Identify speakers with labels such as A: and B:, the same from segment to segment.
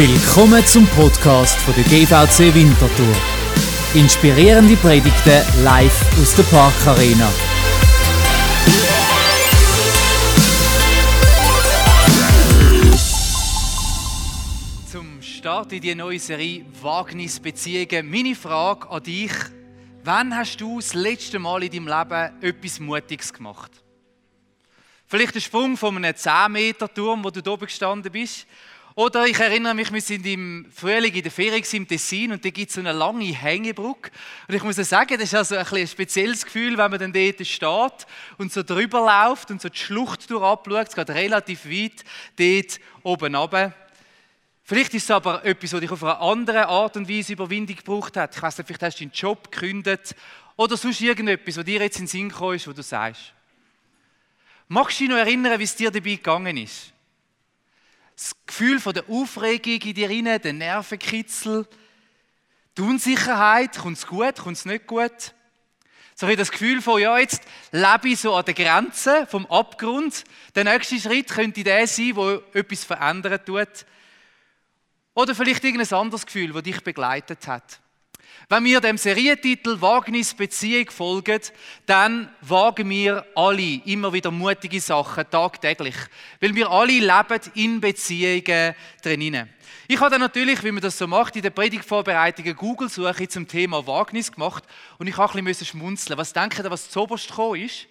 A: Willkommen zum Podcast von der GVC Winterthur. Inspirierende Predigten live aus der Parkarena.
B: Zum Start in die neue Serie Wagnisbeziehungen. Meine Frage an dich: Wann hast du das letzte Mal in deinem Leben etwas Mutiges gemacht? Vielleicht ein Sprung von einem 10 Meter Turm, wo du oben gestanden bist, oder ich erinnere mich, wir sind im Frühling in der Ferien im Tessin und da gibt es so eine lange Hängebrücke. Und ich muss sagen, das ist also ein, ein spezielles Gefühl, wenn man dann dort steht und so drüber läuft und so die Schlucht durch abschaut. Es geht relativ weit dort oben runter. Vielleicht ist es aber etwas, was dich auf eine andere Art und Weise Überwindung gebraucht hat. Ich weiß nicht, vielleicht hast du deinen Job gekündigt oder sonst irgendetwas, was dir jetzt in den Sinn gekommen ist, wo du sagst. Magst du dich noch erinnern, wie es dir dabei gegangen ist? Gefühl von der Aufregung in dir rein, der Nervenkitzel, die Unsicherheit, kommt es gut, kommt es nicht gut? So ich das Gefühl von, ja, jetzt lebe ich so an der Grenze vom Abgrund. Der nächste Schritt könnte der sein, wo etwas verändern tut. Oder vielleicht irgendein anderes Gefühl, das dich begleitet hat. Wenn wir dem Serientitel Wagnis Beziehung folgen, dann wagen wir alle immer wieder mutige Sachen, tagtäglich. Weil wir alle leben in Beziehungen drinnen. Ich habe dann natürlich, wie man das so macht, in der Predigtvorbereitung eine Google-Suche zum Thema Wagnis gemacht und ich habe ein bisschen schmunzeln. Was denkt ihr, was zuoberst gekommen ist?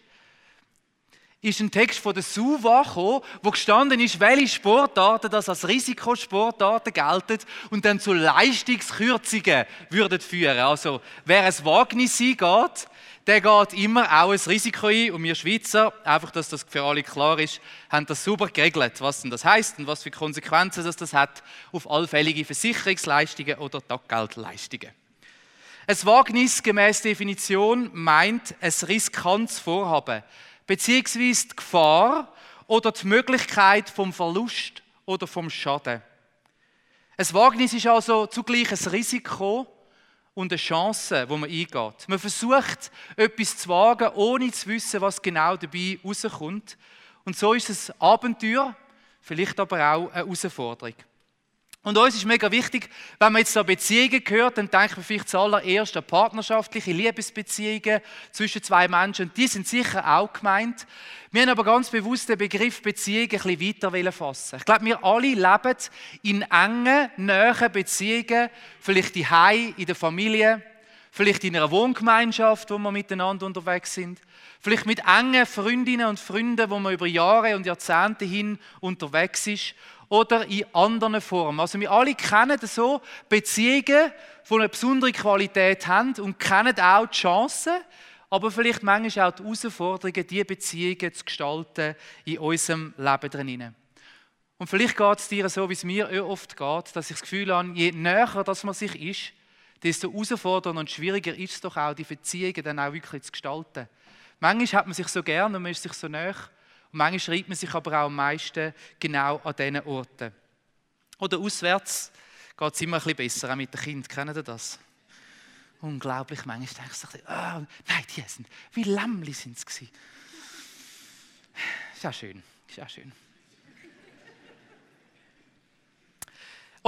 B: Ist ein Text von der SUVA gekommen, wo gestanden ist, welche Sportarten das als Risikosportarten gelten und dann zu Leistungskürzungen würden führen. Also, wer ein Wagnis eingeht, der geht immer auch ein Risiko ein. Und wir Schweizer, einfach, dass das für alle klar ist, haben das super geregelt, was denn das heißt und was für Konsequenzen das, das hat auf allfällige Versicherungsleistungen oder Taggeldleistungen. Ein Wagnis gemäß Definition meint ein riskantes Vorhaben beziehungsweise die Gefahr oder die Möglichkeit vom Verlust oder vom Schaden. Ein Wagnis ist also zugleich ein Risiko und eine Chance, wo man eingeht. Man versucht, etwas zu wagen, ohne zu wissen, was genau dabei rauskommt. Und so ist es ein Abenteuer, vielleicht aber auch eine Herausforderung. Und uns ist mega wichtig, wenn man jetzt so Beziehungen hört, dann denkt man vielleicht zuallererst an partnerschaftliche Liebesbeziehungen zwischen zwei Menschen. Und die sind sicher auch gemeint. Wir haben aber ganz bewusst den Begriff Beziehung ein bisschen weiter fassen. Ich glaube, wir alle leben in engen, nahen Beziehungen, vielleicht die Hai in der Familie, vielleicht in einer Wohngemeinschaft, wo wir miteinander unterwegs sind, vielleicht mit engen Freundinnen und Freunden, wo man über Jahre und Jahrzehnte hin unterwegs ist oder in anderen Formen. Also wir alle kennen so Beziehungen, die eine besondere Qualität haben und kennen auch die Chancen, aber vielleicht manchmal auch die Herausforderungen, diese Beziehungen zu gestalten in unserem Leben drinnen. Und vielleicht geht es dir so, wie es mir oft geht, dass ich das Gefühl habe, je näher dass man sich ist, desto herausfordernder und schwieriger ist es doch auch, die Beziehungen dann auch wirklich zu gestalten. Manchmal hat man sich so gern und man ist sich so näher und manchmal schreibt man sich aber auch am meisten genau an diesen Orten. Oder auswärts geht es immer ein bisschen besser, auch mit den Kindern. Kennen Sie das? Unglaublich, manchmal denke ich, oh, nein, die sind, wie Lämmli sind gewesen. Ist auch schön, ist auch schön.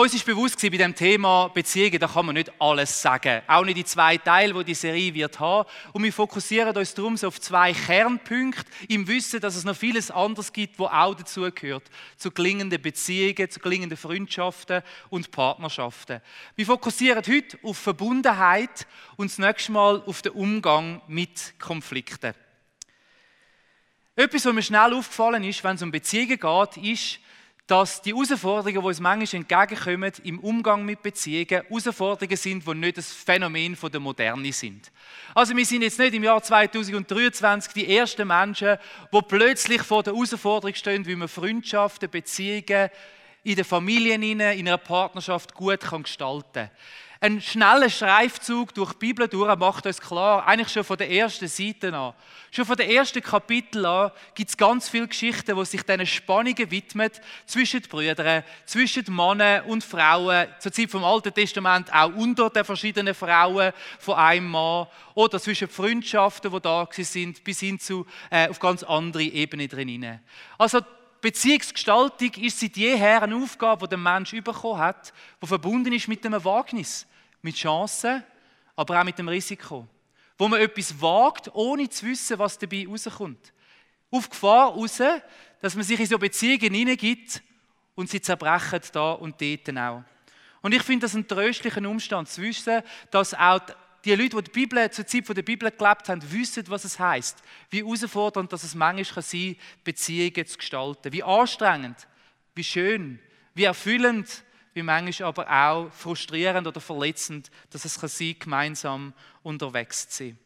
B: Uns ist bewusst bei dem Thema Beziehungen, da kann man nicht alles sagen. Auch nicht die zwei Teile, die die Serie wird haben. Und wir fokussieren uns darum auf zwei Kernpunkte, im Wissen, dass es noch vieles anderes gibt, wo auch dazugehört. Zu gelingenden Beziehungen, zu gelingenden Freundschaften und Partnerschaften. Wir fokussieren heute auf Verbundenheit und das nächste Mal auf den Umgang mit Konflikten. Etwas, was mir schnell aufgefallen ist, wenn es um Beziehungen geht, ist, dass die Herausforderungen, die uns manchmal entgegenkommen im Umgang mit Beziehungen, Herausforderungen sind, die nicht das Phänomen der Moderne sind. Also wir sind jetzt nicht im Jahr 2023 die ersten Menschen, die plötzlich vor der Herausforderung stehen, wie man Freundschaften, Beziehungen in den Familien, in einer Partnerschaft gut gestalten kann. Ein schneller Streifzug durch die Bibel durch macht uns klar, eigentlich schon von der ersten Seite an. Schon von den ersten Kapiteln an gibt es ganz viele Geschichten, die sich diesen Spannungen widmen zwischen den Brüdern, zwischen Männern und Frauen, zur Zeit vom Alten Testament auch unter den verschiedenen Frauen von einem Mann oder zwischen Freundschaften, die da sind, bis hin zu äh, auf ganz andere Ebenen drin. Also Beziehungsgestaltung ist seit jeher eine Aufgabe, die der Mensch bekommen hat, die verbunden ist mit einem Wagnis, mit Chancen, aber auch mit dem Risiko. Wo man etwas wagt, ohne zu wissen, was dabei rauskommt. Auf Gefahr raus, dass man sich in so Beziehungen hineingibt und sie zerbrechen da und dort auch. Und ich finde das einen tröstlichen Umstand zu wissen, dass auch die Leute, die die Bibel zur Zeit der Bibel gelebt haben, wissen, was es heißt, wie herausfordernd dass es manchmal sein kann, Beziehungen zu gestalten, wie anstrengend, wie schön, wie erfüllend, wie manchmal aber auch frustrierend oder verletzend, dass es kann gemeinsam unterwegs zu sein.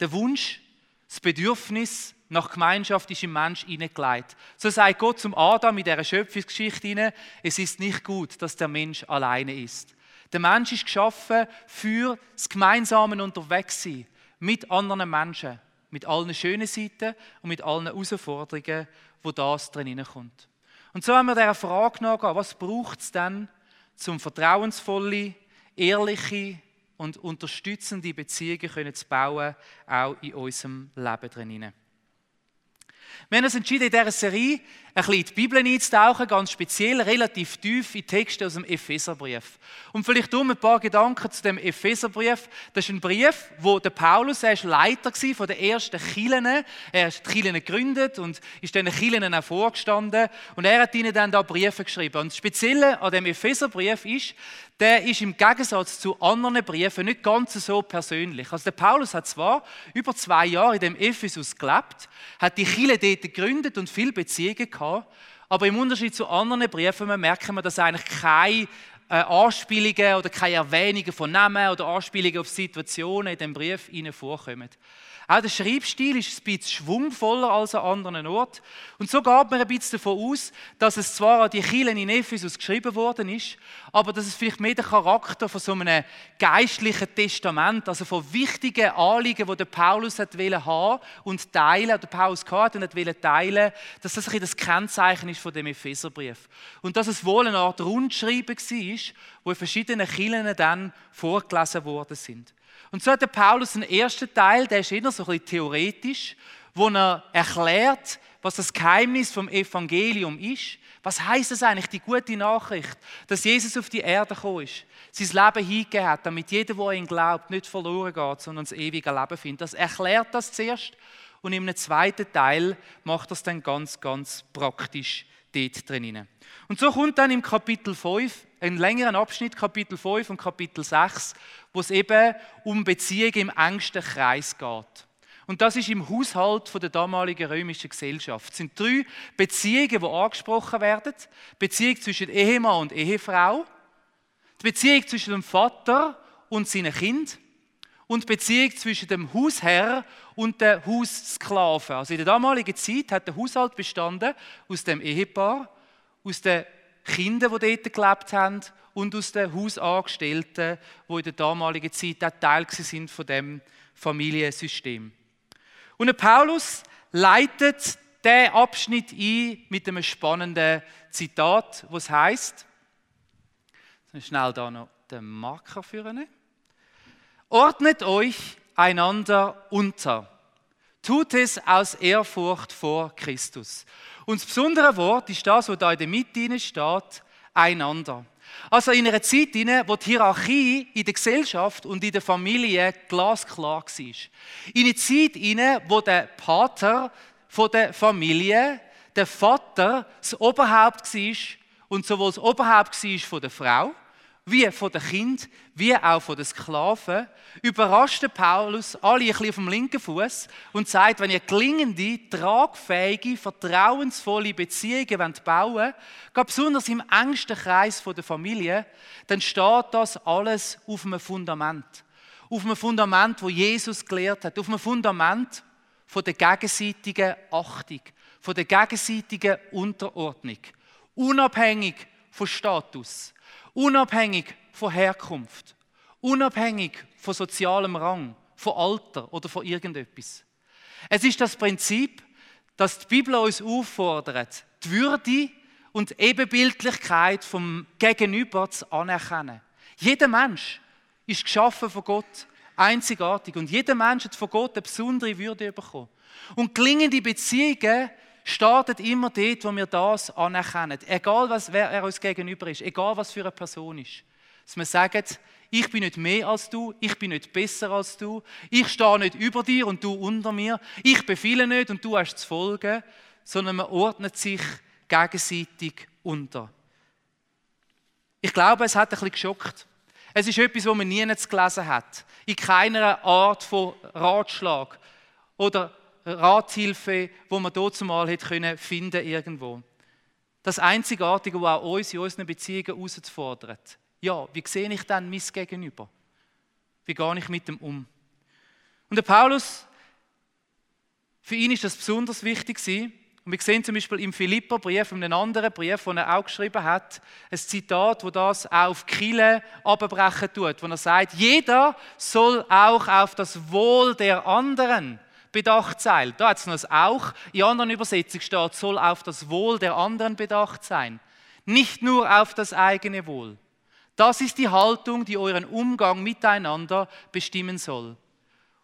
B: Der Wunsch, das Bedürfnis nach Gemeinschaft ist im Mensch hineingelegt. So sagt Gott zum Adam in dieser Schöpfungsgeschichte hinein, es ist nicht gut, dass der Mensch alleine ist. Der Mensch ist geschaffen für das gemeinsame Unterwegssein mit anderen Menschen, mit allen schönen Seiten und mit allen Herausforderungen, wo das drin kommt. Und so haben wir dieser Frage nachgehen, was braucht es denn, zum vertrauensvolle, ehrliche und unterstützende Beziehungen zu bauen, auch in unserem Leben drin. Wir haben uns entschieden, in dieser Serie ein bisschen in die Bibel einzutauchen, ganz speziell, relativ tief in Texte aus dem Epheserbrief. Und vielleicht um ein paar Gedanken zu dem Epheserbrief. Das ist ein Brief, wo der Paulus, er ist Leiter von der ersten Kirchen. Er hat die Kirchen gegründet und ist den Kirchen auch vorgestanden. Und er hat ihnen dann da Briefe geschrieben. Und das Spezielle an dem Epheserbrief ist, der ist im Gegensatz zu anderen Briefen nicht ganz so persönlich. Also der Paulus hat zwar über zwei Jahre in dem Ephesus gelebt, hat die Kirche dort gegründet und viele Beziehungen gehabt, aber im Unterschied zu anderen Briefen merken wir, dass eigentlich keine äh, Anspielungen oder keine Erwähnungen von Namen oder Anspielungen auf Situationen in dem Brief vorkommen. Auch der Schreibstil ist ein bisschen schwungvoller als an anderen Orten. Und so geht man ein bisschen davon aus, dass es zwar an die Kirchen in Ephesus geschrieben worden ist, aber dass es vielleicht mehr der Charakter von so einem geistlichen Testament, also von wichtigen Anliegen, die der Paulus hat haben und teilen, der Paulus hat und wollte teilen, dass das ein das Kennzeichen ist von dem Epheserbrief. Und dass es wohl eine Art Rundschreiben war, wo in verschiedenen Kirchen dann vorgelesen worden sind. Und so hat der Paulus einen ersten Teil, der ist eher so ein bisschen theoretisch, wo er erklärt, was das Geheimnis vom Evangelium ist. Was heißt es eigentlich, die gute Nachricht, dass Jesus auf die Erde gekommen ist, sein Leben hingegeben hat, damit jeder, der ihn glaubt, nicht verloren geht, sondern das ewige Leben findet. Das erklärt das zuerst und einem zweiten Teil macht das dann ganz, ganz praktisch dort drin. Und so kommt dann im Kapitel 5, einen längeren Abschnitt, Kapitel 5 und Kapitel 6, wo es eben um Beziehungen im engsten Kreis geht. Und das ist im Haushalt der damaligen römischen Gesellschaft. Es sind drei Beziehungen, die angesprochen werden. Die Beziehung zwischen Ehemann und Ehefrau, die Beziehung zwischen dem Vater und seinem Kind und die Beziehung zwischen dem Hausherr und dem Haussklaven. Also in der damaligen Zeit hat der Haushalt bestanden aus dem Ehepaar, aus den Kindern, die dort gelebt haben und aus den Hausangestellten, die in der damaligen Zeit auch Teil sind von dem Familiensystem. Und Paulus leitet den Abschnitt ein mit einem spannenden Zitat, was heißt: schnell da noch den Marker führen. Ordnet euch einander unter. Tut es aus Ehrfurcht vor Christus. Und das besondere Wort ist das, was da in der Mitte steht, einander. Also in einer Zeit, wo die Hierarchie in der Gesellschaft und in der Familie glasklar war. In einer Zeit, wo der Pater von der Familie, der Vater, das Oberhaupt war und sowohl das Oberhaupt war von der Frau, wie von den Kind, wie auch von den Sklaven, überraschte Paulus alle ein bisschen auf dem linken Fuß und sagt, wenn ihr gelingende, tragfähige, vertrauensvolle Beziehungen bauen wollt, besonders im engsten Kreis der Familie, dann steht das alles auf einem Fundament. Auf einem Fundament, wo Jesus gelehrt hat, auf einem Fundament von der gegenseitigen Achtung, von der gegenseitigen Unterordnung, unabhängig von Status Unabhängig von Herkunft, unabhängig von sozialem Rang, von Alter oder von irgendetwas. Es ist das Prinzip, dass die Bibel uns auffordert, die Würde und die Ebenbildlichkeit vom Gegenüber zu anerkennen. Jeder Mensch ist geschaffen von Gott, einzigartig und jeder Mensch hat von Gott eine besondere Würde bekommen. Und gelingende Beziehungen startet immer dort, wo wir das anerkennen. Egal, was, wer er uns gegenüber ist, egal, was für eine Person ist. Dass wir sagen, ich bin nicht mehr als du, ich bin nicht besser als du, ich stehe nicht über dir und du unter mir, ich befehle nicht und du hast zu folgen, sondern man ordnet sich gegenseitig unter. Ich glaube, es hat ein bisschen geschockt. Es ist etwas, was man nie gelesen hat. In keiner Art von Ratschlag oder Rathilfe, wo man dort mal hätte können finden irgendwo. Das Einzigartige, was auch uns in unseren Beziehungen herauszufordert. Ja, wie sehe ich dann mein Gegenüber? Wie gehe ich mit dem um? Und der Paulus, für ihn ist das besonders wichtig gewesen. Und wir sehen zum Beispiel im Philipperbrief, in einem anderen Brief, den er auch geschrieben hat, ein Zitat, wo das auch auf Kille abbrechen tut, wo er sagt, jeder soll auch auf das Wohl der anderen bedacht sein. Da hat es noch das auch. In anderen Übersetzungen steht, soll auf das Wohl der anderen bedacht sein. Nicht nur auf das eigene Wohl. Das ist die Haltung, die euren Umgang miteinander bestimmen soll.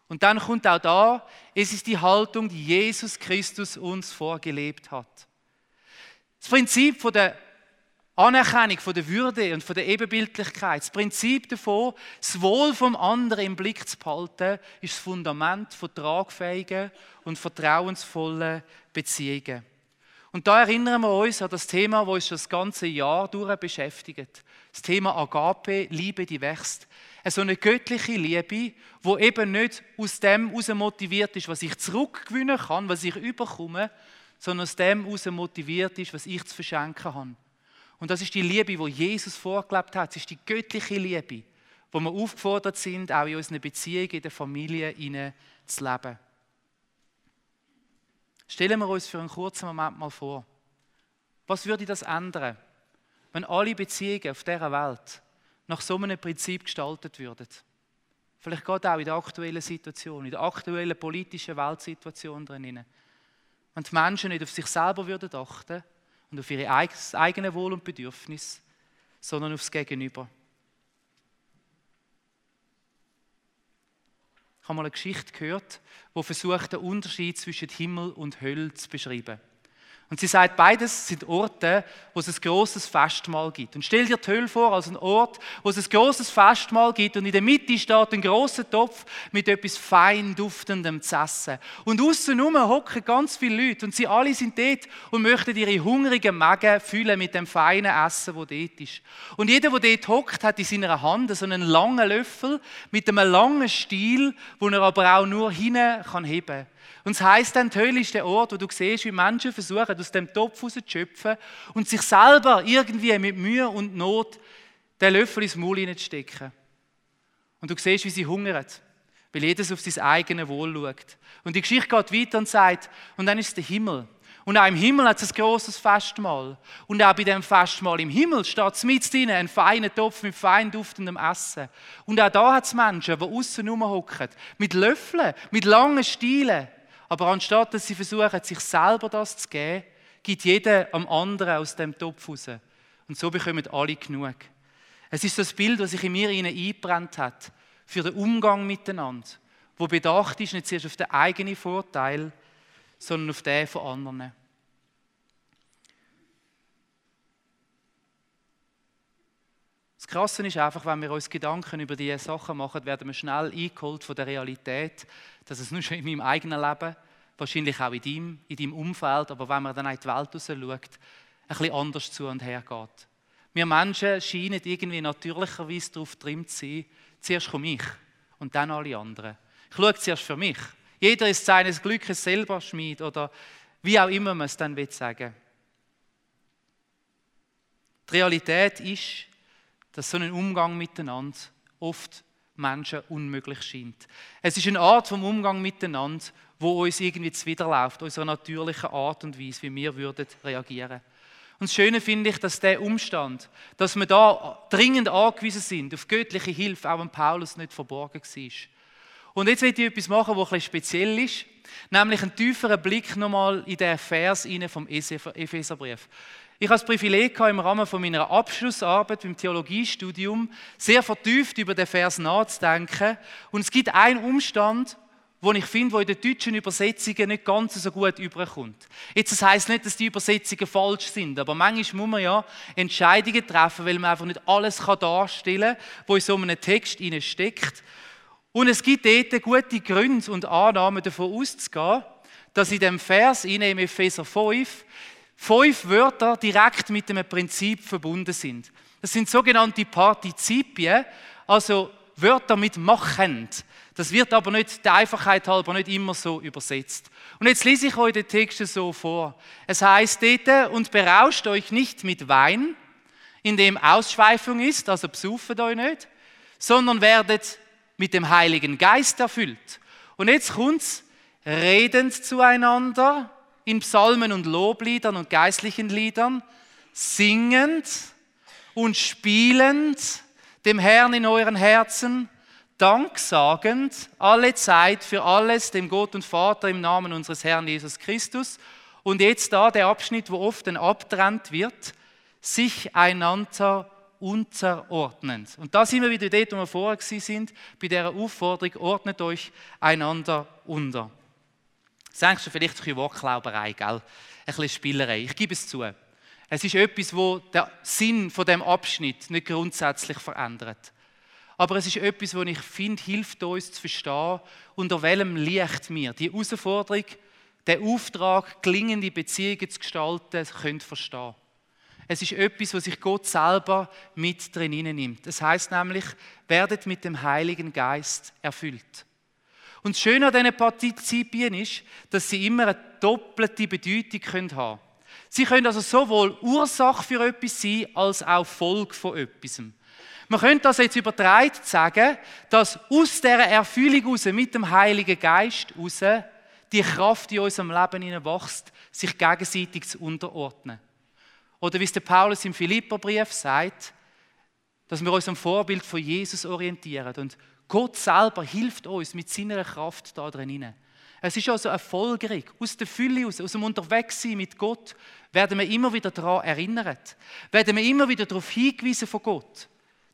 B: Und dann kommt auch da, es ist die Haltung, die Jesus Christus uns vorgelebt hat. Das Prinzip von der Anerkennung von der Würde und von der Ebenbildlichkeit, das Prinzip davon, das Wohl vom anderen im Blick zu behalten, ist das Fundament von tragfähigen und vertrauensvollen Beziehungen. Und da erinnern wir uns an das Thema, das uns das ganze Jahr durch beschäftigt. Das Thema Agape, Liebe, die wächst. So eine göttliche Liebe, wo eben nicht aus dem heraus motiviert ist, was ich zurückgewinnen kann, was ich überkomme, sondern aus dem heraus motiviert ist, was ich zu verschenken habe. Und das ist die Liebe, die Jesus vorgelebt hat. Es ist die göttliche Liebe, wo wir aufgefordert sind, auch in unseren Beziehungen, in der Familie zu leben. Stellen wir uns für einen kurzen Moment mal vor, was würde das ändern, wenn alle Beziehungen auf dieser Welt nach so einem Prinzip gestaltet würden? Vielleicht gerade auch in der aktuellen Situation, in der aktuellen politischen Weltsituation drin. Wenn die Menschen nicht auf sich selber würden achten und auf ihre eigenen Wohl und Bedürfnis, sondern aufs Gegenüber. Ich habe mal eine Geschichte gehört, die versucht, den Unterschied zwischen Himmel und Hölle zu beschreiben. Und sie sagt, beides sind Orte, wo es ein großes Festmahl gibt. Und stell dir die Hölle vor als einen Ort, wo es ein großes Festmahl gibt und in der Mitte steht ein großer Topf mit etwas fein duftendem zu essen. Und außenrum hocken ganz viele Leute und sie alle sind dort und möchten ihre hungrigen Magen füllen mit dem feinen Essen, wo dort ist. Und jeder, der dort hockt, hat in seiner Hand so einen langen Löffel mit einem langen Stiel, wo er aber auch nur hinein kann. Und es heisst dann, die Hölle ist der Ort, wo du siehst, wie Menschen versuchen, aus dem Topf rauszuschöpfen und sich selber irgendwie mit Mühe und Not den Löffel ins Maul hineinzustecken. Und du siehst, wie sie hungern, weil jedes auf sein eigenes Wohl schaut. Und die Geschichte geht weiter und sagt, und dann ist der Himmel. Und auch im Himmel hat es ein grosses Festmahl. Und auch bei dem Festmahl im Himmel steht es mit drin, ein feiner Topf mit fein duftendem Essen. Und auch da hat es Menschen, die außen rumhocken, mit Löffeln, mit langen Stielen aber anstatt dass sie versuchen, sich selber das zu geben, gibt jeder am anderen aus dem Topf raus. Und so bekommen alle genug. Es ist das Bild, das sich in mir eingebrannt hat, für den Umgang miteinander, wo bedacht ist nicht zuerst auf den eigenen Vorteil, sondern auf den von anderen. Das Krasse ist einfach, wenn wir uns Gedanken über diese Sachen machen, werden wir schnell eingeholt von der Realität, dass es nur schon in meinem eigenen Leben, wahrscheinlich auch in deinem, in deinem Umfeld, aber wenn man dann in die Welt raus schaut, ein bisschen anders zu und her geht. Wir Menschen scheinen irgendwie natürlicherweise darauf drin zu sein, zuerst komme ich und dann alle anderen. Ich schaue zuerst für mich. Jeder ist seines Glückes selber Schmied oder wie auch immer man es dann will sagen. Die Realität ist, dass so ein Umgang miteinander oft Menschen unmöglich scheint. Es ist eine Art vom Umgang miteinander, wo uns irgendwie zuwiderläuft, unserer natürlichen Art und Weise, wie wir würden reagieren. Und das Schöne finde ich, dass der Umstand, dass wir da dringend angewiesen sind auf göttliche Hilfe, auch an Paulus nicht verborgen war. Und jetzt will ich etwas machen, was etwas speziell ist, nämlich einen tieferen Blick nochmal in den Vers vom Epheserbrief. Ich habe das Privileg im Rahmen meiner Abschlussarbeit beim Theologiestudium sehr vertieft über den Vers nachzudenken. Und es gibt einen Umstand, wo ich finde, wo in den deutschen Übersetzungen nicht ganz so gut überkommt. Jetzt, das heisst nicht, dass die Übersetzungen falsch sind, aber manchmal muss man ja Entscheidungen treffen, weil man einfach nicht alles darstellen kann, was in so einem Text steckt. Und es gibt dort gute Gründe und Annahmen davon auszugehen, dass in dem Vers in Epheser 5 fünf Wörter direkt mit dem Prinzip verbunden sind. Das sind sogenannte Partizipien, also Wörter mit machend. Das wird aber nicht der Einfachheit halber nicht immer so übersetzt. Und jetzt lese ich euch den Text so vor. Es heißt dort, und berauscht euch nicht mit Wein, in dem Ausschweifung ist, also besauft euch nicht, sondern werdet mit dem Heiligen Geist erfüllt. Und jetzt kommt's, redend zueinander in Psalmen und Lobliedern und geistlichen Liedern, singend und spielend dem Herrn in euren Herzen, danksagend alle Zeit für alles dem Gott und Vater im Namen unseres Herrn Jesus Christus. Und jetzt da der Abschnitt, wo oft dann abtrennt wird, sich einander unterordnend. Und da sind wir wieder dort, wo wir vorher sind, bei der Aufforderung, ordnet euch einander unter. Denkst du vielleicht ein bisschen Wortklauberei, gell? Ein bisschen Spielerei. Ich gebe es zu. Es ist etwas, wo der Sinn von dem Abschnitt nicht grundsätzlich verändert. Aber es ist etwas, wo ich finde, hilft uns zu verstehen, unter welchem Licht wir die Herausforderung, den Auftrag, gelingende Beziehungen zu gestalten, können verstehen. Es ist etwas, was sich Gott selber mit drin nimmt. Das heißt nämlich, werdet mit dem Heiligen Geist erfüllt. Und das Schöne an diesen Partizipien ist, dass sie immer eine doppelte Bedeutung haben können. Sie können also sowohl Ursache für etwas sein, als auch Folge von etwas. Man könnte das jetzt übertragen sagen, dass aus dieser Erfüllung raus, mit dem Heiligen Geist raus, die Kraft in unserem Leben wächst, sich gegenseitig zu unterordnen. Oder wie es der Paulus im Philipperbrief sagt, dass wir uns am Vorbild von Jesus orientieren. Und Gott selber hilft uns mit seiner Kraft da drin. Es ist also erfolgreich. Aus der Fülle, aus, aus dem Unterwegssein mit Gott, werden wir immer wieder daran erinnert. Werden wir immer wieder darauf hingewiesen von Gott,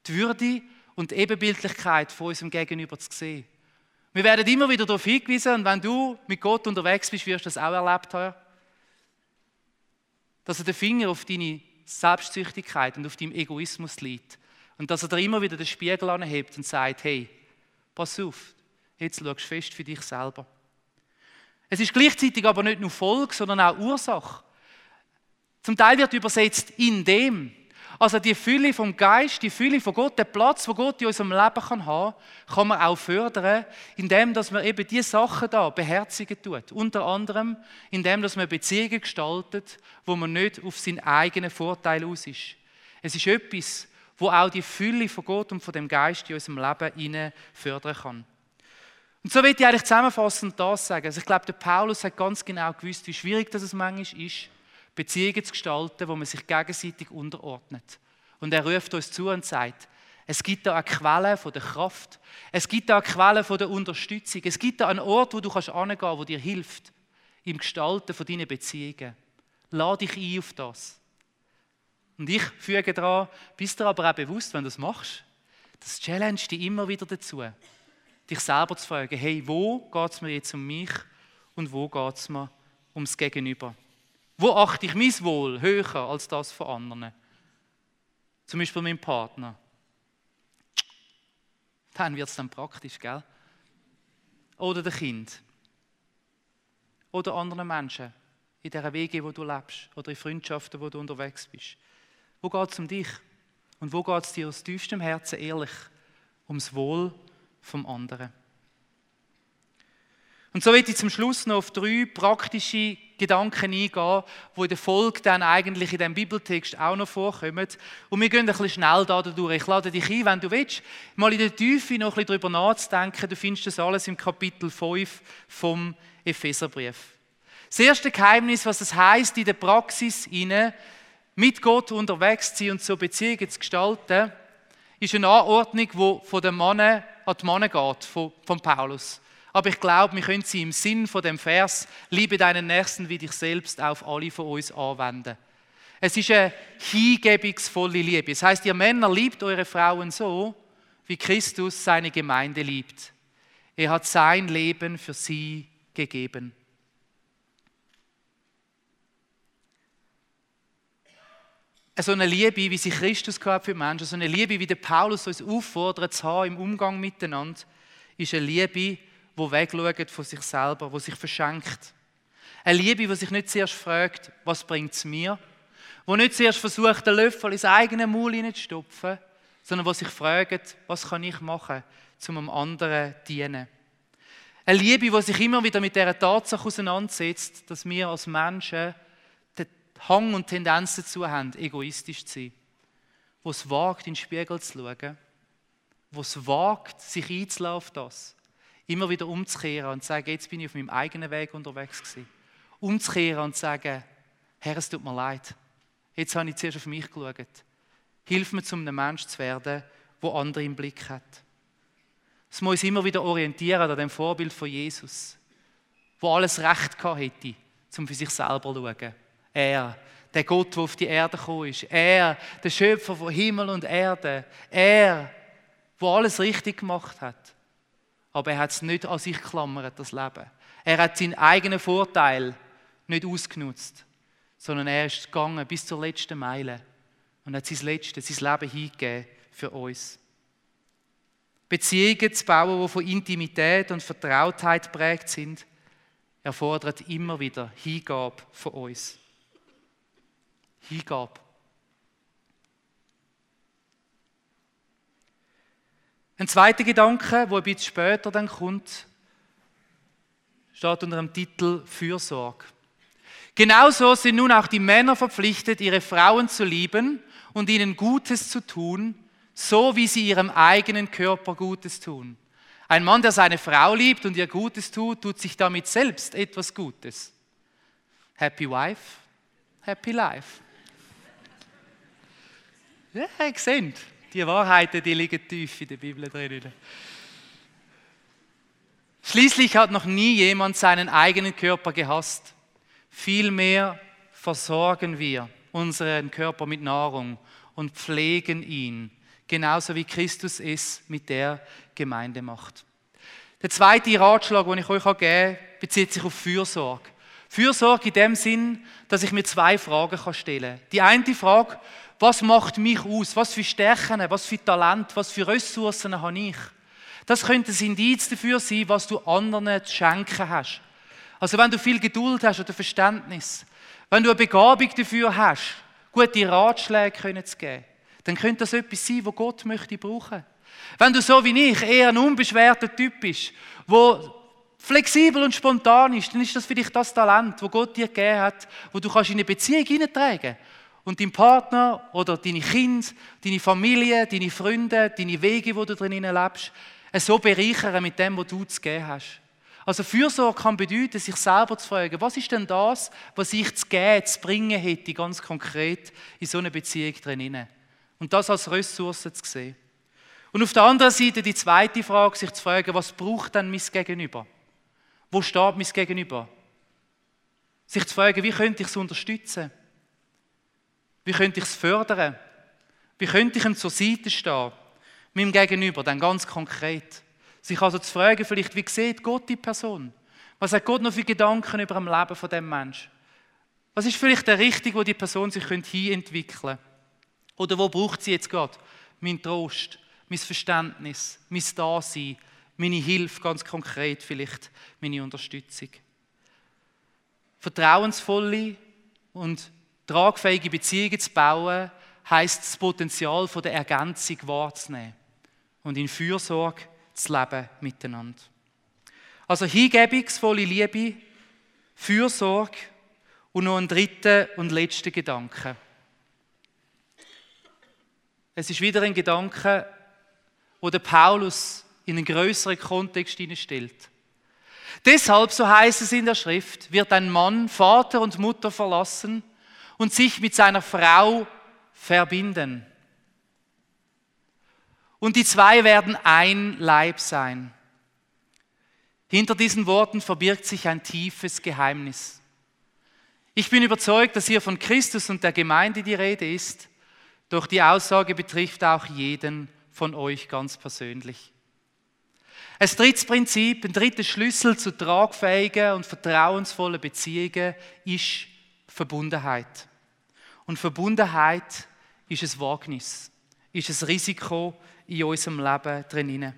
B: die Würde und die Ebenbildlichkeit von unserem Gegenüber zu sehen. Wir werden immer wieder darauf hingewiesen, und wenn du mit Gott unterwegs bist, wirst du das auch erlebt haben, dass er den Finger auf deine Selbstsüchtigkeit und auf deinen Egoismus liegt. Und dass er dir immer wieder den Spiegel anhebt und sagt, hey, pass auf, jetzt schaust du fest für dich selber. Es ist gleichzeitig aber nicht nur Folge, sondern auch Ursache. Zum Teil wird übersetzt in dem. Also die Fülle vom Geist, die Fülle von Gott, der Platz, wo Gott in unserem Leben kann haben, kann man auch fördern, indem dass man eben die Sachen da beherzigen tut. Unter anderem, indem dass man Beziehungen gestaltet, wo man nicht auf seinen eigenen Vorteil aus ist. Es ist etwas, wo auch die Fülle von Gott und von dem Geist in unserem Leben fördern kann. Und so will ich eigentlich zusammenfassend das sagen. Also ich glaube, der Paulus hat ganz genau gewusst, wie schwierig das manchmal ist, Beziehungen zu gestalten, wo man sich gegenseitig unterordnet. Und er ruft uns zu und sagt, es gibt da eine Quelle von der Kraft. Es gibt da eine Quelle von der Unterstützung. Es gibt da einen Ort, wo du kannst angehen, wo dir hilft im Gestalten von deinen Beziehungen. Lade dich ein auf das. Und ich füge daran, bist dir aber auch bewusst, wenn du das machst, das challenge dich immer wieder dazu, dich selber zu fragen, hey, wo geht es mir jetzt um mich und wo geht es mir ums Gegenüber? Wo achte ich mein Wohl höher als das von anderen? Zum Beispiel meinem Partner. Dann wird es dann praktisch, gell? Oder der Kind. Oder anderen Menschen in der Wege, wo du lebst. Oder in Freundschaften, wo du unterwegs bist. Wo geht es um dich? Und wo geht es dir aus tiefstem Herzen ehrlich ums Wohl vom anderen? Und so will ich zum Schluss noch auf drei praktische Gedanken eingehen, die in der Folge dann eigentlich in diesem Bibeltext auch noch vorkommen. Und wir gehen ein bisschen schnell da durch. Ich lade dich ein, wenn du willst, mal in der Tiefe noch ein bisschen darüber nachzudenken. Du findest das alles im Kapitel 5 vom Epheserbrief. Das erste Geheimnis, was es heißt in der Praxis, mit Gott unterwegs zu sein und so Beziehungen zu gestalten, ist eine Anordnung, die von den Männern an die Männer geht, von, von Paulus. Aber ich glaube, wir können sie im Sinn von dem Vers, liebe deinen Nächsten wie dich selbst, auf alle von uns anwenden. Es ist eine hingebungsvolle Liebe. Das heißt, ihr Männer liebt eure Frauen so, wie Christus seine Gemeinde liebt. Er hat sein Leben für sie gegeben. so eine Liebe, wie sie Christus gehabt für Menschen, so eine Liebe, wie der Paulus uns auffordert zu haben im Umgang miteinander, ist eine Liebe, die wegschaut von sich selber, die sich verschenkt. Eine Liebe, die sich nicht zuerst fragt, was bringt es mir, die nicht zuerst versucht, den Löffel ins eigene Maul hineinzustopfen, sondern die sich fragt, was kann ich machen, um einem anderen zu dienen. Eine Liebe, die sich immer wieder mit der Tatsache auseinandersetzt, dass wir als Menschen Hang und Tendenz dazu haben, egoistisch zu sein. Wo es wagt, in den Spiegel zu schauen. Wo es wagt, sich einzulassen auf das. Immer wieder umzukehren und zu sagen, jetzt bin ich auf meinem eigenen Weg unterwegs gewesen. Umzukehren und zu sagen, Herr, es tut mir leid. Jetzt habe ich zuerst auf mich geschaut. Hilf mir, zum einem Mensch zu werden, der andere im Blick hat. Es muss immer wieder orientieren an dem Vorbild von Jesus, wo alles Recht gehabt hätte, um für sich selber zu schauen. Er, der Gott, der auf die Erde gekommen ist. Er, der Schöpfer von Himmel und Erde. Er, der alles richtig gemacht hat. Aber er hat es nicht an sich geklammert, das Leben. Er hat seinen eigenen Vorteil nicht ausgenutzt, sondern er ist gegangen bis zur letzten Meile und hat sein letztes, sein Leben hingegeben für uns. Beziehungen zu bauen, die von Intimität und Vertrautheit prägt sind, erfordert immer wieder Hingabe von uns. Hingabe. Ein zweiter Gedanke, wo ein bisschen später dann kommt, steht unter dem Titel Fürsorge. Genauso sind nun auch die Männer verpflichtet, ihre Frauen zu lieben und ihnen Gutes zu tun, so wie sie ihrem eigenen Körper Gutes tun. Ein Mann, der seine Frau liebt und ihr Gutes tut, tut sich damit selbst etwas Gutes. Happy Wife, Happy Life. Ja, ihr seht, die Wahrheiten, die liegen tief in der Bibel drin. Schließlich hat noch nie jemand seinen eigenen Körper gehasst. Vielmehr versorgen wir unseren Körper mit Nahrung und pflegen ihn, genauso wie Christus es mit der Gemeinde macht. Der zweite Ratschlag, den ich euch geben kann, bezieht sich auf Fürsorge. Fürsorge in dem Sinn, dass ich mir zwei Fragen stellen kann. Die eine Frage, was macht mich aus? Was für Stärken, was für Talent, was für Ressourcen habe ich? Das könnte ein Indiz dafür sein, was du anderen zu schenken hast. Also wenn du viel Geduld hast oder Verständnis, wenn du eine Begabung dafür hast, gute Ratschläge zu geben, dann könnte das etwas sein, was Gott möchte brauchen. Wenn du so wie ich eher ein unbeschwerter Typ bist, wo flexibel und spontan ist, dann ist das vielleicht das Talent, das Gott dir gegeben hat, wo du kannst in eine Beziehung hineintragen und dein Partner oder deine Kinder, deine Familie, deine Freunde, deine Wege, wo du drin lebst, so bereichern mit dem, was du zu geben hast. Also Fürsorge kann bedeuten, sich selber zu fragen, was ist denn das, was ich zu geben, zu bringen hätte, ganz konkret in so einer Beziehung drin. Und das als Ressource zu sehen. Und auf der anderen Seite die zweite Frage, sich zu fragen, was braucht denn mein Gegenüber? Wo steht mein Gegenüber? Sich zu fragen, wie könnte ich es unterstützen? Wie könnte ich es fördern? Wie könnte ich ihm zur Seite stehen? Meinem Gegenüber, dann ganz konkret. Sich also zu fragen, vielleicht, wie sieht Gott die Person? Was hat Gott noch für Gedanken über das Leben von dem Menschen? Was ist vielleicht der Richtung, wo die Person sich hin entwickeln könnte? Oder wo braucht sie jetzt Gott? Mein Trost, mein Verständnis, mein Dasein, meine Hilfe, ganz konkret vielleicht meine Unterstützung. Vertrauensvolle und tragfähige Beziehungen zu bauen, heißt das Potenzial von der Ergänzung wahrzunehmen und in Fürsorge zu leben miteinander. Also hingebungsvolle Liebe, Fürsorge und noch ein dritter und letzter Gedanke. Es ist wieder ein Gedanke, wo der Paulus in einen größeren Kontext stellt. Deshalb, so heißt es in der Schrift, wird ein Mann Vater und Mutter verlassen und sich mit seiner Frau verbinden. Und die zwei werden ein Leib sein. Hinter diesen Worten verbirgt sich ein tiefes Geheimnis. Ich bin überzeugt, dass hier von Christus und der Gemeinde die Rede ist, doch die Aussage betrifft auch jeden von euch ganz persönlich. Ein drittes Prinzip, ein dritter Schlüssel zu tragfähigen und vertrauensvollen Beziehungen ist Verbundenheit. Und Verbundenheit ist ein Wagnis, ist ein Risiko in unserem Leben drin.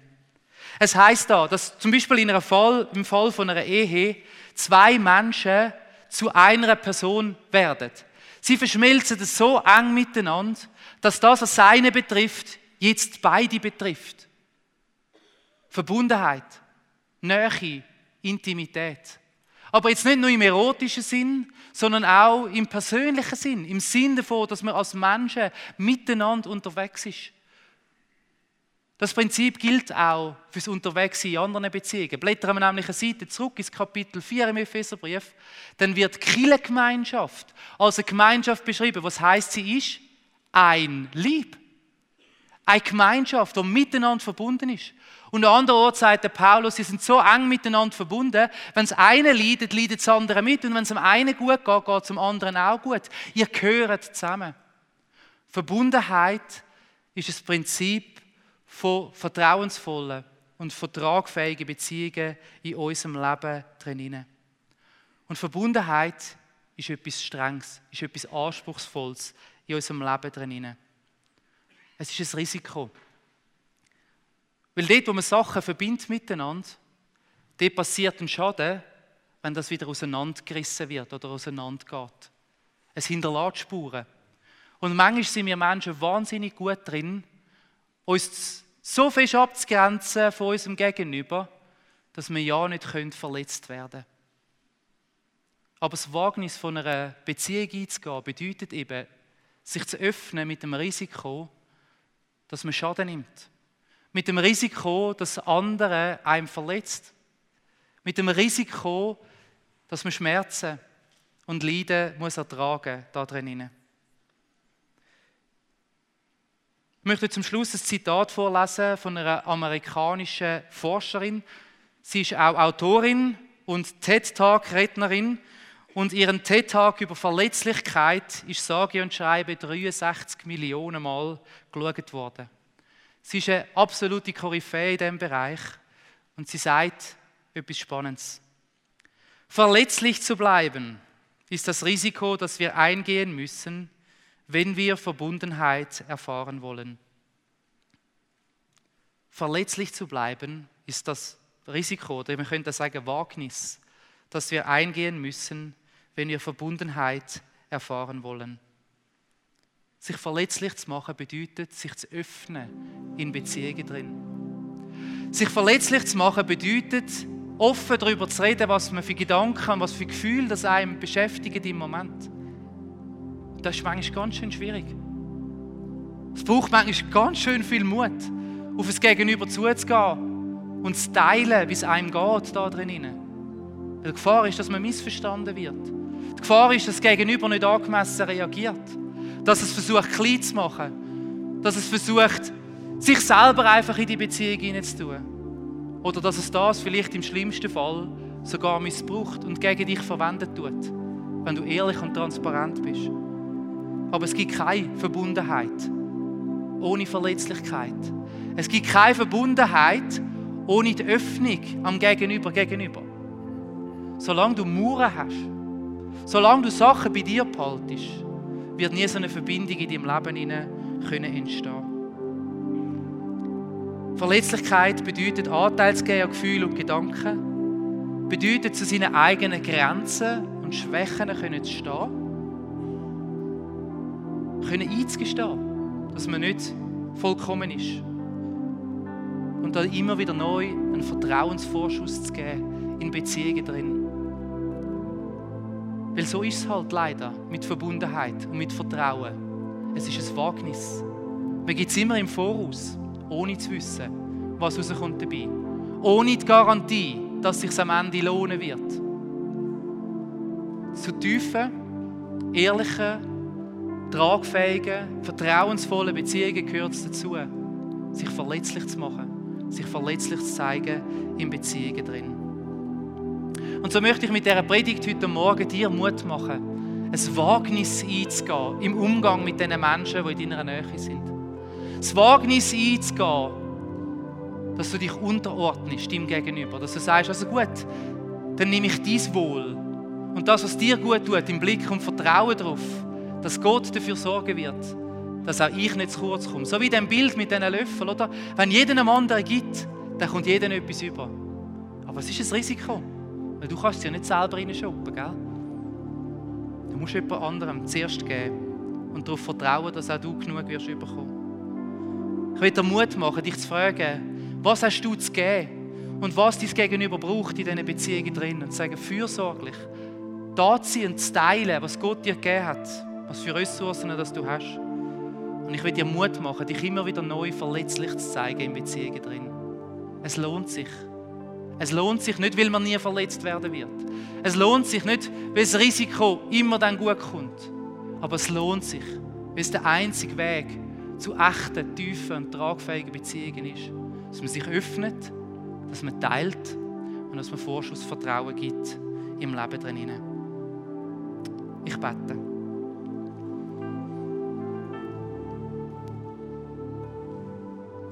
B: Es heißt da, dass zum Beispiel in einem Fall, im Fall von einer Ehe zwei Menschen zu einer Person werden. Sie verschmelzen so eng miteinander, dass das, was seine betrifft, jetzt beide betrifft. Verbundenheit, Nähe, Intimität. Aber jetzt nicht nur im erotischen Sinn, sondern auch im persönlichen Sinn, im Sinn davon, dass man als Menschen miteinander unterwegs ist. Das Prinzip gilt auch fürs Unterwegssein in anderen Beziehungen. Blättern wir nämlich eine Seite zurück ins Kapitel 4 im Epheserbrief, dann wird Kirchengemeinschaft als eine Gemeinschaft beschrieben. Was heißt sie ist? Ein Lieb. Eine Gemeinschaft, die miteinander verbunden ist. Und an anderer Ort sagt der Paulus, sie sind so eng miteinander verbunden, wenn es eine leidet, leidet das andere mit. Und wenn es dem einen gut geht, geht es dem anderen auch gut. Ihr gehört zusammen. Verbundenheit ist das Prinzip von vertrauensvollen und vertragfähigen Beziehungen in unserem Leben drin. Und Verbundenheit ist etwas Strenges, ist etwas Anspruchsvolles in unserem Leben drin. Es ist ein Risiko. Weil dort, wo man Sachen verbindet miteinander, dort passiert ein Schaden, wenn das wieder auseinandergerissen wird oder auseinandergeht. Es hinterlässt Spuren. Und manchmal sind wir Menschen wahnsinnig gut drin, uns so fest abzugrenzen von unserem Gegenüber, dass wir ja nicht verletzt werden können. Aber das Wagnis von einer Beziehung einzugehen, bedeutet eben, sich zu öffnen mit dem Risiko, dass man Schaden nimmt. Mit dem Risiko, dass andere einem verletzt. Mit dem Risiko, dass man Schmerzen und Leiden muss ertragen da drinnen. Ich möchte zum Schluss ein Zitat vorlesen von einer amerikanischen Forscherin. Sie ist auch Autorin und TED-Talk-Rednerin und ihren TED-Talk über Verletzlichkeit ist sage und schreibe 63 Millionen Mal geschaut worden. Sie ist eine absolute Koryphäe in diesem Bereich und sie sagt etwas Spannendes. Verletzlich zu bleiben ist das Risiko, das wir eingehen müssen, wenn wir Verbundenheit erfahren wollen. Verletzlich zu bleiben ist das Risiko, oder man könnte sagen Wagnis, das wir eingehen müssen, wenn wir Verbundenheit erfahren wollen. Sich verletzlich zu machen bedeutet, sich zu öffnen in Beziehungen drin. Sich verletzlich zu machen bedeutet, offen darüber zu reden, was man für Gedanken, was für Gefühle das einem beschäftigen im Moment das ist manchmal ganz schön schwierig. Es braucht manchmal ganz schön viel Mut, auf das Gegenüber zuzugehen und zu teilen, wie es einem geht da drinnen. Die Gefahr ist, dass man missverstanden wird. Die Gefahr ist, dass das Gegenüber nicht angemessen reagiert. Dass es versucht, klein zu machen. Dass es versucht, sich selber einfach in die Beziehung hineinzutun. Oder dass es das vielleicht im schlimmsten Fall sogar missbraucht und gegen dich verwendet tut, wenn du ehrlich und transparent bist. Aber es gibt keine Verbundenheit ohne Verletzlichkeit. Es gibt keine Verbundenheit ohne die Öffnung am Gegenüber gegenüber. Solange du Mauern hast, solange du Sachen bei dir behaltest, wird nie so eine Verbindung in deinem Leben können entstehen. Verletzlichkeit bedeutet Anteil zu geben an Gefühle und Gedanken, bedeutet zu seinen eigenen Grenzen und Schwächen können zu stehen können einzugestehen, dass man nicht vollkommen ist. Und da immer wieder neu einen Vertrauensvorschuss zu geben in Beziehungen drin. Weil so ist es halt leider mit Verbundenheit und mit Vertrauen. Es ist ein Wagnis. Man gibt es immer im Voraus, ohne zu wissen, was rauskommt dabei. Ohne die Garantie, dass es sich am Ende lohnen wird. Zu tiefen, ehrlichen tragfähigen, vertrauensvollen Beziehungen gehört es dazu, sich verletzlich zu machen, sich verletzlich zu zeigen in Beziehungen drin. Und so möchte ich mit dieser Predigt heute Morgen dir Mut machen, ein Wagnis einzugehen im Umgang mit den Menschen, die in deiner Nähe sind. Das Wagnis einzugehen, dass du dich unterordnest dem Gegenüber. Dass du sagst, also gut, dann nehme ich dies Wohl. Und das, was dir gut tut, im Blick und Vertrauen darauf, dass Gott dafür sorgen wird, dass auch ich nicht zu kurz komme. So wie dem Bild mit diesen Löffeln, oder? Wenn jeder einem anderen gibt, dann kommt jeder etwas über. Aber es ist ein Risiko. Weil du kannst ja nicht selber reinschoppen, gell? Du musst jemand anderem zuerst geben und darauf vertrauen, dass auch du genug wirst bekommen. Ich will dir Mut machen, dich zu fragen, was hast du zu geben und was dein Gegenüber braucht in diesen Beziehungen drin und zu sagen, fürsorglich, da und zu teilen, was Gott dir gegeben hat, was für Ressourcen das du hast. Und ich will dir Mut machen, dich immer wieder neu verletzlich zu zeigen in Beziehungen drin. Es lohnt sich. Es lohnt sich nicht, weil man nie verletzt werden wird. Es lohnt sich nicht, weil das Risiko immer dann gut kommt. Aber es lohnt sich, weil es der einzige Weg zu echten, tiefen und tragfähigen Beziehungen ist. Dass man sich öffnet, dass man teilt und dass man Vorschussvertrauen gibt im Leben drin. Ich bete.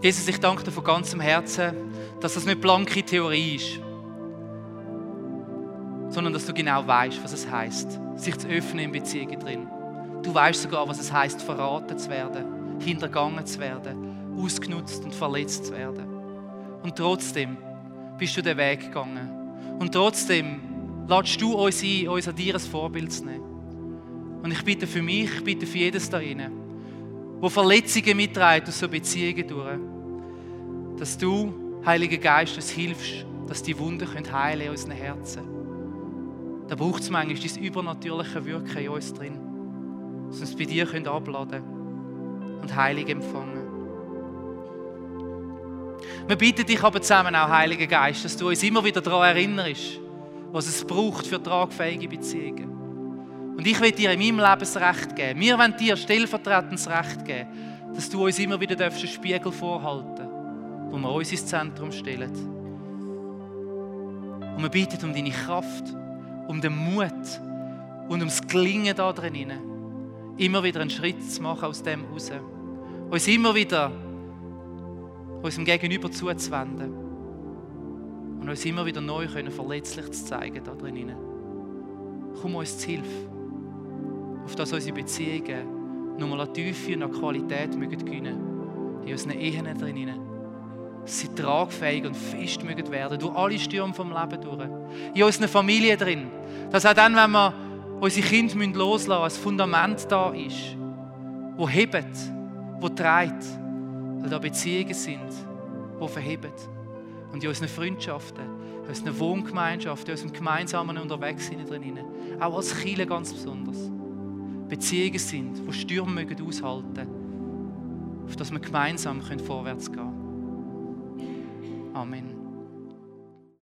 B: Jesus, ich danke dir von ganzem Herzen, dass das nicht blanke Theorie ist, sondern dass du genau weißt, was es heißt, sich zu öffnen in Beziehungen drin. Du weißt sogar, was es heißt, verraten zu werden, hintergangen zu werden, ausgenutzt und verletzt zu werden. Und trotzdem bist du den Weg gegangen. Und trotzdem ladest du uns ein, uns an dir ein Vorbild zu nehmen. Und ich bitte für mich, ich bitte für jedes da drinnen, wo Verletzungen mitträgt aus so Beziehungen durch, dass du, Heiliger Geist, uns hilfst, dass die Wunden heilen in unseren Herzen. Da braucht es manchmal dieses übernatürliche Wirken in uns drin, dass wir uns bei dir können abladen und Heilig empfangen. Wir bitten dich aber zusammen auch, Heiliger Geist, dass du uns immer wieder daran erinnerst, was es braucht für tragfähige Beziehungen. Und ich will dir in meinem Leben das Recht geben. Wir wollen dir stellvertretend das Recht geben, dass du uns immer wieder einen Spiegel vorhalten wo wir uns ins Zentrum stellen. Und wir bitten um deine Kraft, um den Mut und ums Gelingen da drin. Immer wieder einen Schritt zu machen aus dem raus. Uns immer wieder unserem Gegenüber zuzuwenden. Und uns immer wieder neu können, verletzlich zu zeigen da drin. Komm uns zu Hilfe. Auf dass unsere Beziehungen nochmal an Tiefe und an Qualität gewinnen mögen. In unseren Ehen drinnen sie tragfähig und fest mögen werden, durch alle Stürme vom Leben durch. In unserer Familie drin. Dass auch dann, wenn wir unsere Kinder loslassen müssen, ein Fundament da ist, wo hebt, wo trägt, weil da Beziehungen sind, die verheben. Und in unseren Freundschaften, in unseren Wohngemeinschaften, in unserem gemeinsamen Unterwegssein drin, auch als Chile ganz besonders. Beziehungen sind, die Stürme mögen aushalten auf dass wir gemeinsam vorwärts gehen können. Amen.